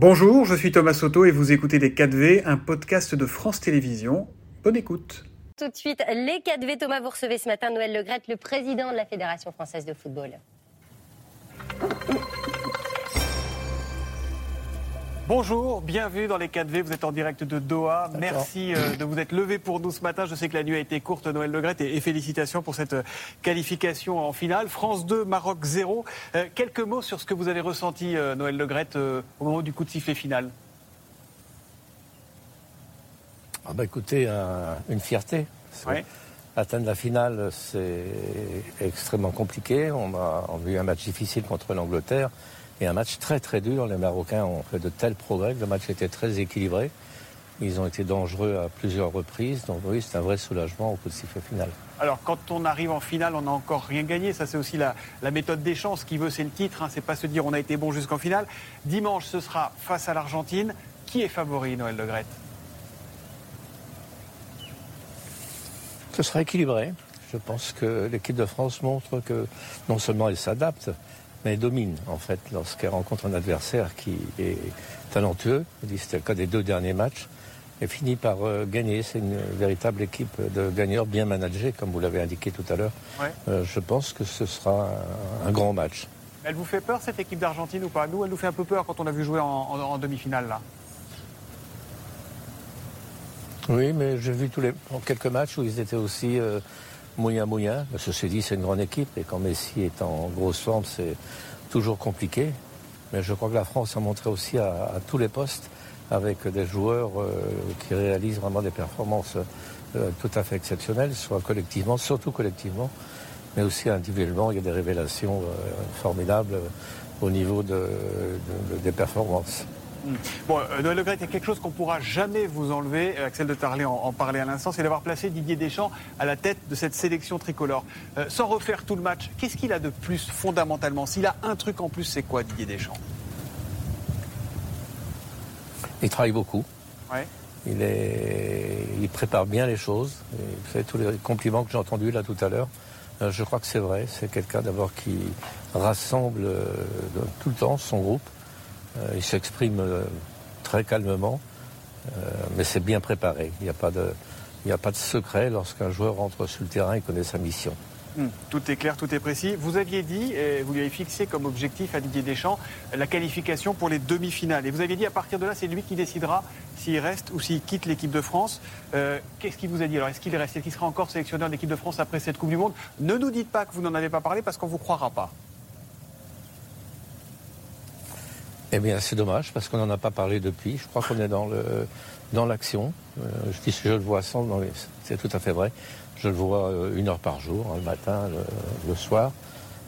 Bonjour, je suis Thomas Soto et vous écoutez Les 4V, un podcast de France Télévisions. Bonne écoute. Tout de suite, les 4V. Thomas, vous recevez ce matin Noël Legrette, le président de la Fédération française de football. Bonjour, bienvenue dans les 4V. Vous êtes en direct de Doha. Merci euh, de vous être levé pour nous ce matin. Je sais que la nuit a été courte, Noël Legrette, et, félicitations pour cette euh, qualification en finale. France 2, Maroc 0. Euh, quelques mots sur ce que vous avez ressenti, Noël Legrette, au moment du coup de sifflet final. Ah bah écoutez, une fierté. Atteindre la finale, c'est extrêmement compliqué. On a, on a eu un match difficile contre l'Angleterre. Et un match très très dur. Les Marocains ont fait de tels progrès. Le match était très équilibré. Ils ont été dangereux à plusieurs reprises. Donc oui, c'est un vrai soulagement au coup de sifflet final. Alors quand on arrive en finale, on n'a encore rien gagné. Ça c'est aussi la, méthode des chances. Ce qui veut, c'est le titre. Hein. C'est pas se dire on a été bon jusqu'en finale. Dimanche, ce sera face à l'Argentine. Qui est favori, Noël Le Grette Ce sera équilibré. Je pense que l'équipe de France montre que non seulement elle s'adapte, mais elle domine en fait lorsqu'elle rencontre un adversaire qui est talentueux. C'était le cas des deux derniers matchs. Et finit par euh, gagner. C'est une véritable équipe de gagneurs bien managés, comme vous l'avez indiqué tout à l'heure. Euh, je pense que ce sera un, grand match. Elle vous fait peur cette équipe d'Argentine ou pas? Nous, elle nous fait un peu peur quand on a vu jouer en, demi-finale là. Oui, mais j'ai vu tous les quelques matchs où ils étaient aussi euh, moyen moyen. Ceci dit, c'est une grande équipe et quand Messi est en grosse forme, c'est toujours compliqué. Mais je crois que la France a montré aussi à, tous les postes avec des joueurs euh, qui réalisent vraiment des performances euh, tout à fait exceptionnelles, soit collectivement, surtout collectivement, mais aussi individuellement. Il y a des révélations euh, formidables au niveau des performances. Bon, euh, Noël Le il y a quelque chose qu'on ne pourra jamais vous enlever, euh, Axel de Tarlé en, parlait à l'instant, c'est d'avoir placé Didier Deschamps à la tête de cette sélection tricolore. Euh, sans refaire tout le match, qu'est-ce qu'il a de plus fondamentalement? S'il a un truc en plus, c'est quoi Didier Deschamps? Il travaille beaucoup. Il, est... il prépare bien les choses. Il fait tous les compliments que j'ai entendus là tout à l'heure. je crois que c'est vrai. C'est quelqu'un d'abord qui rassemble tout le temps son groupe. Euh, il s'exprime euh, très calmement, euh, mais c'est bien préparé. Il n'y a, pas de, secret lorsqu'un joueur rentre sur le terrain et connaît sa mission. Hmm. Tout est clair, tout est précis. Vous aviez dit, et vous lui avez fixé comme objectif à Didier Deschamps, la qualification pour les demi-finales. Et vous aviez dit à partir de là, c'est lui qui décidera s'il reste ou s'il quitte l'équipe de France. Qu'est-ce qu'il vous a dit Alors, est-ce qu'il reste Est-ce qu'il sera encore sélectionneur d'équipe de France après cette Coupe du Monde? Ne nous dites pas que vous n'en avez pas parlé parce qu'on ne vous croira pas. Eh bien, c'est dommage parce qu'on n'en a pas parlé depuis. Je crois qu'on est dans le dans l'action. Euh, je dis je le vois sans, c'est tout à fait vrai. Je le vois euh, une heure par jour, hein, le matin, le, soir.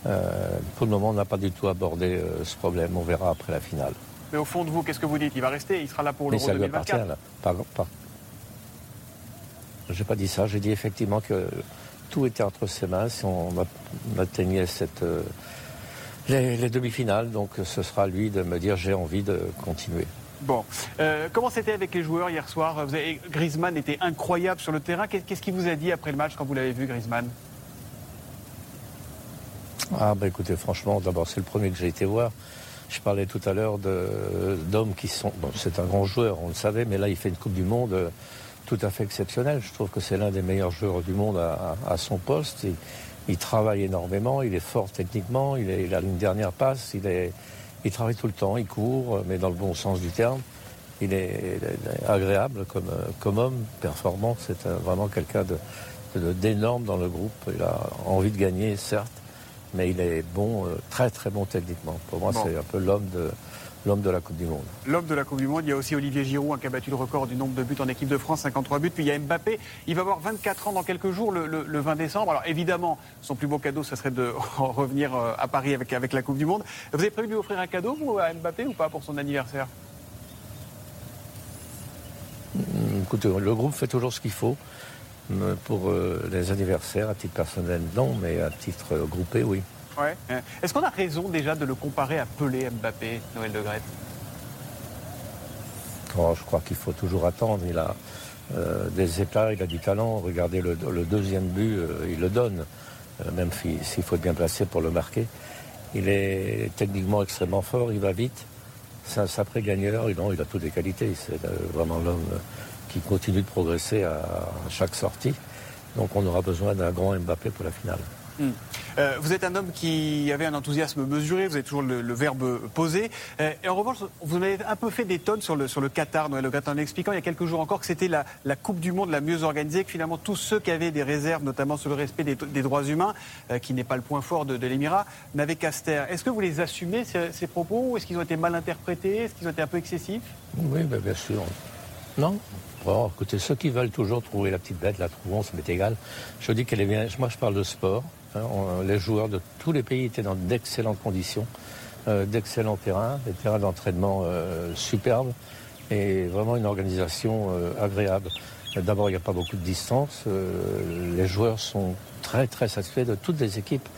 Euh, pour le moment, on n'a pas du tout abordé ce problème. On verra après la finale. Mais au fond de vous, qu'est-ce que vous dites? Il va rester, il sera là pour l'Euro 2024 là. Je n'ai pas dit ça. J'ai dit effectivement que tout était entre ses mains si on atteignait cette les, demi-finales, donc ce sera lui de me dire j'ai envie de continuer. Bon, euh, comment c'était avec les joueurs hier soir? Vous Griezmann était incroyable sur le terrain. Qu'est-ce qu'il vous a dit après le match quand vous l'avez vu, Griezmann? Ah bah écoutez, franchement, d'abord c'est le premier que j'ai été voir. Je parlais tout à l'heure d'hommes qui sont... Bon, c'est un grand joueur, on le savait, mais là il fait une Coupe du Monde euh, tout à fait exceptionnelle. Je trouve que c'est l'un des meilleurs joueurs du monde à, son poste. Il travaille énormément, il est fort techniquement, il, a une dernière passe, il, est, il travaille tout le temps, il court, mais dans le bon sens du terme. Il est, agréable comme, comme homme, performant. C'est vraiment quelqu'un d'énorme de, dans le groupe. Il a envie de gagner, certes, mais il est bon, euh, très très bon techniquement. Pour moi, c'est un peu l'homme de, l'homme de la Coupe du Monde. L'homme de la Coupe du Monde, il y a aussi Olivier Giroud hein, qui a battu le record du nombre de buts en équipe de France, 53 buts. Puis il y a Mbappé, il va avoir 24 ans dans quelques jours, le, 20 décembre. Alors évidemment, son plus beau cadeau, ce serait de revenir euh, à Paris avec, avec la Coupe du Monde. Vous avez prévu de lui offrir un cadeau, vous, à Mbappé, ou pas, pour son anniversaire? Hmm, Écoutez, le groupe fait toujours ce qu'il faut. Euh, pour euh, les anniversaires, à titre personnel, non, mais à titre groupé, oui. Est-ce qu'on a raison déjà de le comparer à Pelé, Mbappé, Noël de Grette oh, Je crois qu'il faut toujours attendre. Il a euh, des éclats, il a du talent. Regardez le, deuxième but, euh, il le donne, euh, même s'il faut être bien placé pour le marquer. Il est techniquement extrêmement fort, il va vite. c'est un sacré gagneur. Il, il a toutes les qualités. C'est vraiment l'homme qui continue de progresser à chaque sortie. Donc on aura besoin d'un grand Mbappé pour la finale. Euh, vous êtes un homme qui avait un enthousiasme mesuré, vous avez toujours le, verbe posé. Euh, et en revanche, vous avez un peu fait des tonnes sur le, Qatar, Noël Le en expliquant il y a quelques jours encore que c'était la, Coupe du Monde la mieux organisée, que finalement tous ceux qui avaient des réserves, notamment sur le respect des, droits humains, euh, qui n'est pas le point fort de, l'Émirat, n'avaient qu'à se taire. Est-ce que vous les assumez, ces, propos, ou est-ce qu'ils ont été mal interprétés Est-ce qu'ils ont été un peu excessifs? Oui, ben, bien sûr. Non Bon, écoutez, ceux qui veulent toujours trouver la petite bête, la trouvons, ça m'est égal. Je dis qu'elle est bien. Moi, je parle de sport. Hein, les joueurs de tous les pays étaient dans d'excellentes conditions, euh, d'excellents terrains, des terrains d'entraînement euh, superbes et vraiment une organisation euh, agréable. D'abord, il n'y a pas beaucoup de distance. les joueurs sont très très satisfaits de toutes les équipes.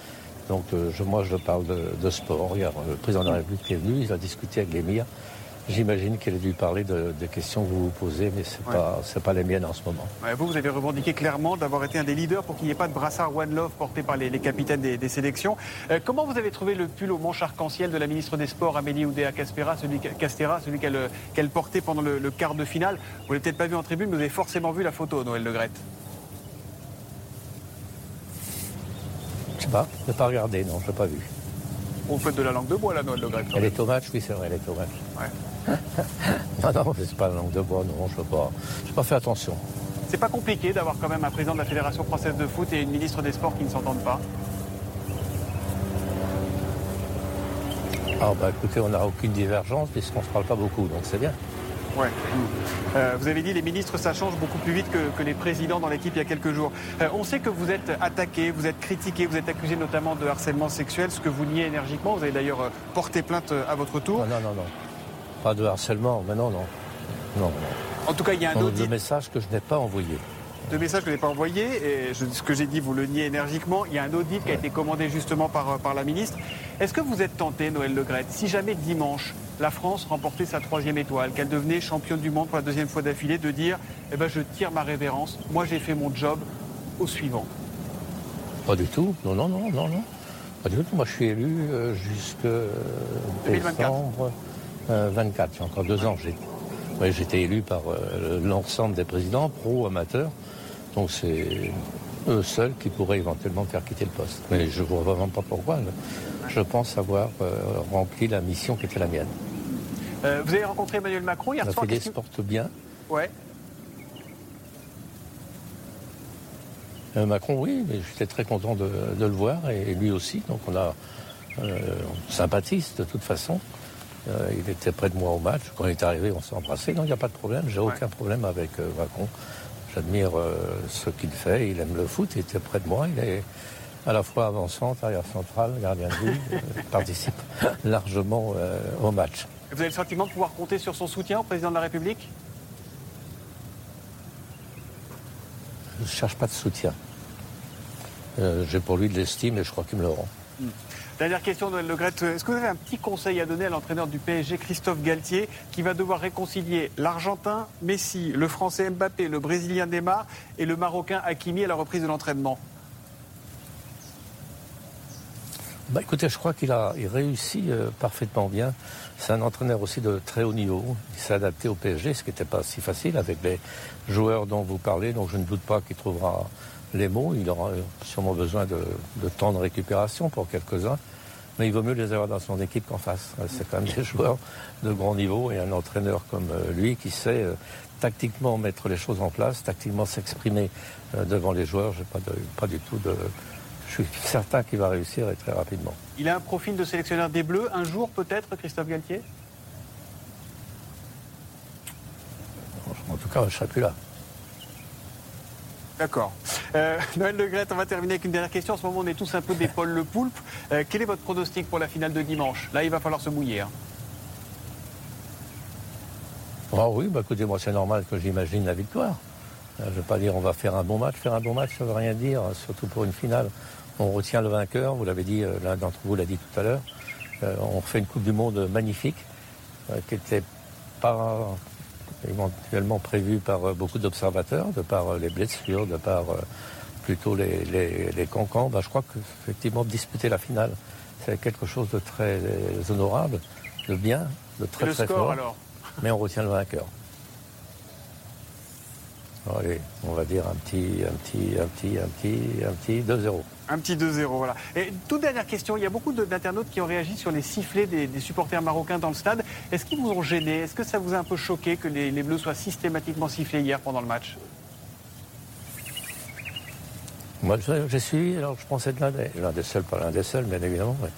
Donc moi, je parle de, sport. Le président de la République est venu, il a discuté avec l'émir. J'imagine qu'elle a dû parler de, des questions que vous vous posez, mais ce n'est pas, pas les miennes en ce moment. vous, vous avez revendiqué clairement d'avoir été un des leaders pour qu'il n'y ait pas de brassard One Love porté par les, capitaines des, sélections. Euh, comment vous avez trouvé le pull au manche arc-en-ciel de la ministre des Sports, Amélie Oudéa-Castera, celui, celui qu'elle portait pendant le, quart de finale? Vous ne l'avez peut-être pas vu en tribune, mais vous avez forcément vu la photo, Noël Le Grette. Je sais pas, je n'ai pas regardé, non, je l'ai pas vu. On fait de la langue de bois, là, Noël Le Grette. Elle est au match, oui, c'est vrai, elle est au match. Ouais. non, non, c'est pas la langue de bois, non, je ne pas. Je pas fait attention. C'est pas compliqué d'avoir quand même un président de la Fédération française de foot et une ministre des Sports qui ne s'entendent pas Ah bah écoutez, on n'a aucune divergence puisqu'on ne se parle pas beaucoup, donc c'est bien. Ouais. Euh, vous avez dit les ministres, ça change beaucoup plus vite que, les présidents dans l'équipe il y a quelques jours. Euh, on sait que vous êtes attaqué, vous êtes critiqué, vous êtes accusé notamment de harcèlement sexuel, ce que vous niez énergiquement. Vous avez d'ailleurs euh, porté plainte à votre tour. non, non, non. Pas de harcèlement, mais non, non. Non, En tout cas, il y a un autre De messages que je n'ai pas envoyés. De messages que je n'ai pas envoyés, et ce que j'ai dit, vous le niez énergiquement. Il y a un audit qui a été commandé justement par, par la ministre. Est-ce que vous êtes tenté, Noël Legrette, si jamais dimanche, la France remportait sa troisième étoile, qu'elle devenait championne du monde pour la deuxième fois d'affilée, de dire eh ben, je tire ma révérence, moi j'ai fait mon job, au suivant? Pas du tout, non, non, non, non, non. Pas du tout. Moi je suis élu euh, jusqu'à décembre. 24, euh, j'ai encore deux ans. J'ai été élu par euh, l'ensemble des présidents, pro, amateurs. Donc c'est eux seuls qui pourraient éventuellement faire quitter le poste. Mais je ne vois vraiment pas pourquoi. Je pense avoir euh, rempli la mission qui était la mienne. vous avez rencontré Emmanuel Macron hier soir La se porte bien. Ouais. Macron, oui, mais j'étais très content de, le voir et lui aussi. Donc on a euh, sympathise de toute façon. Euh, il était près de moi au match. Quand il est arrivé, on s'est embrassé. Non, il n'y a pas de problème. J'ai aucun problème avec euh, Macron. J'admire euh, ce qu'il fait. Il aime le foot. Il était près de moi. Il est à la fois avant-centre, arrière central, gardien de but. il participe largement au match. vous avez le sentiment de pouvoir compter sur son soutien au président de la République? Je ne cherche pas de soutien. J'ai pour lui de l'estime et je crois qu'il me le rend. Hmm. Dernière question, Noël Le Est-ce que vous avez un petit conseil à donner à l'entraîneur du PSG, Christophe Galtier, qui va devoir réconcilier l'Argentin Messi, le Français Mbappé, le Brésilien Neymar et le Marocain Hakimi à la reprise de l'entraînement? Bah écoutez, je crois qu'il a il réussit euh, parfaitement bien. C'est un entraîneur aussi de très haut niveau. Il s'est adapté au PSG, ce qui n'était pas si facile avec les joueurs dont vous parlez, donc je ne doute pas qu'il trouvera les mots. Il aura sûrement besoin de, de temps de récupération pour quelques-uns mais il vaut mieux les avoir dans son équipe qu'en face. C'est quand même des joueurs de grand niveau et un entraîneur comme euh, lui qui sait euh, tactiquement mettre les choses en place, tactiquement s'exprimer euh, devant les joueurs. J'ai pas, pas du tout de. Je suis certain qu'il va réussir et très rapidement. Il a un profil de sélectionneur des Bleus. Un jour peut-être, Christophe Galtier? En tout cas, je ne serai plus là. D'accord. Euh, Noël Le on va terminer avec une dernière question. En ce moment, on est tous un peu des Paul Le Poulpe. Euh, quel est votre pronostic pour la finale de dimanche? Là, il va falloir se mouiller. Hein. Ah oui, bah, écoutez, moi, c'est normal que j'imagine la victoire. Euh, je ne vais pas dire on va faire un bon match. Faire un bon match, ça ne veut rien dire, surtout pour une finale. On retient le vainqueur, vous l'avez dit, l'un d'entre vous l'a dit tout à l'heure. on fait une Coupe du Monde magnifique, qui n'était pas éventuellement prévu par euh, beaucoup d'observateurs, de par euh, les blessures, de par euh, plutôt les, les, cancans, ben, je crois qu'effectivement disputer la finale, c'est quelque chose de très honorable. de bien, de très le très score, fort. alors? Mais on retient le vainqueur. Allez, on va dire un petit, un petit, un petit, un petit, un petit 2-0. Un petit 2-0, voilà. Et toute dernière question, il y a beaucoup d'internautes qui ont réagi sur les sifflets des, des supporters marocains dans le stade. Est-ce qu'ils vous ont gêné? Est-ce que ça vous a un peu choqué que les, les Bleus soient systématiquement sifflés hier pendant le match? Moi, je- j'ai suivi, alors je pense être l'un des, l'un des seuls, pas l'un des seuls, bien évidemment. mais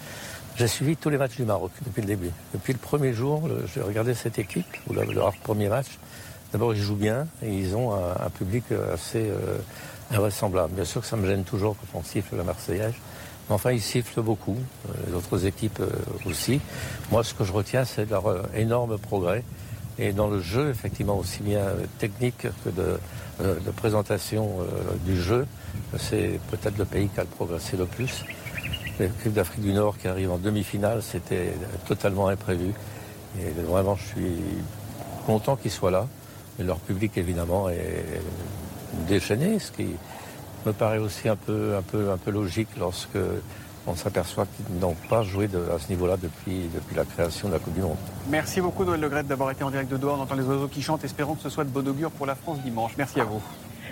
J'ai suivi tous les matchs du Maroc depuis le début. Depuis le premier jour, j'ai regardé cette équipe, ou leur premier match. D'abord, ils jouent bien et ils ont un, public assez euh, invraisemblable. Bien sûr que ça me gêne toujours quand on siffle la Marseillaise. Mais enfin, ils sifflent beaucoup, euh, les autres équipes euh, aussi. Moi, ce que je retiens, c'est leur euh, énorme progrès. Et dans le jeu, effectivement, aussi bien euh, technique que de, euh, présentation euh, du jeu, c'est peut-être le pays qui a progressé le plus. L'équipe d'Afrique du Nord qui arrive en demi-finale, c'était totalement imprévu. Et vraiment, je suis content qu'ils soient là. Et leur public, évidemment, est déchaîné, ce qui me paraît aussi un peu, un peu, un peu logique lorsque on s'aperçoit qu'ils n'ont pas joué de- à ce niveau-là depuis, depuis la création de la Coupe du Monde. Merci beaucoup Noël Legrette d'avoir été en direct de Doha. On entend les oiseaux qui chantent. Espérons que ce soit de bon augure pour la France dimanche. Merci à vous.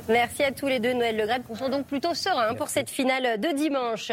Merci à tous les deux, Noël Legrette, qu'on sent donc plutôt serein pour cette finale de dimanche.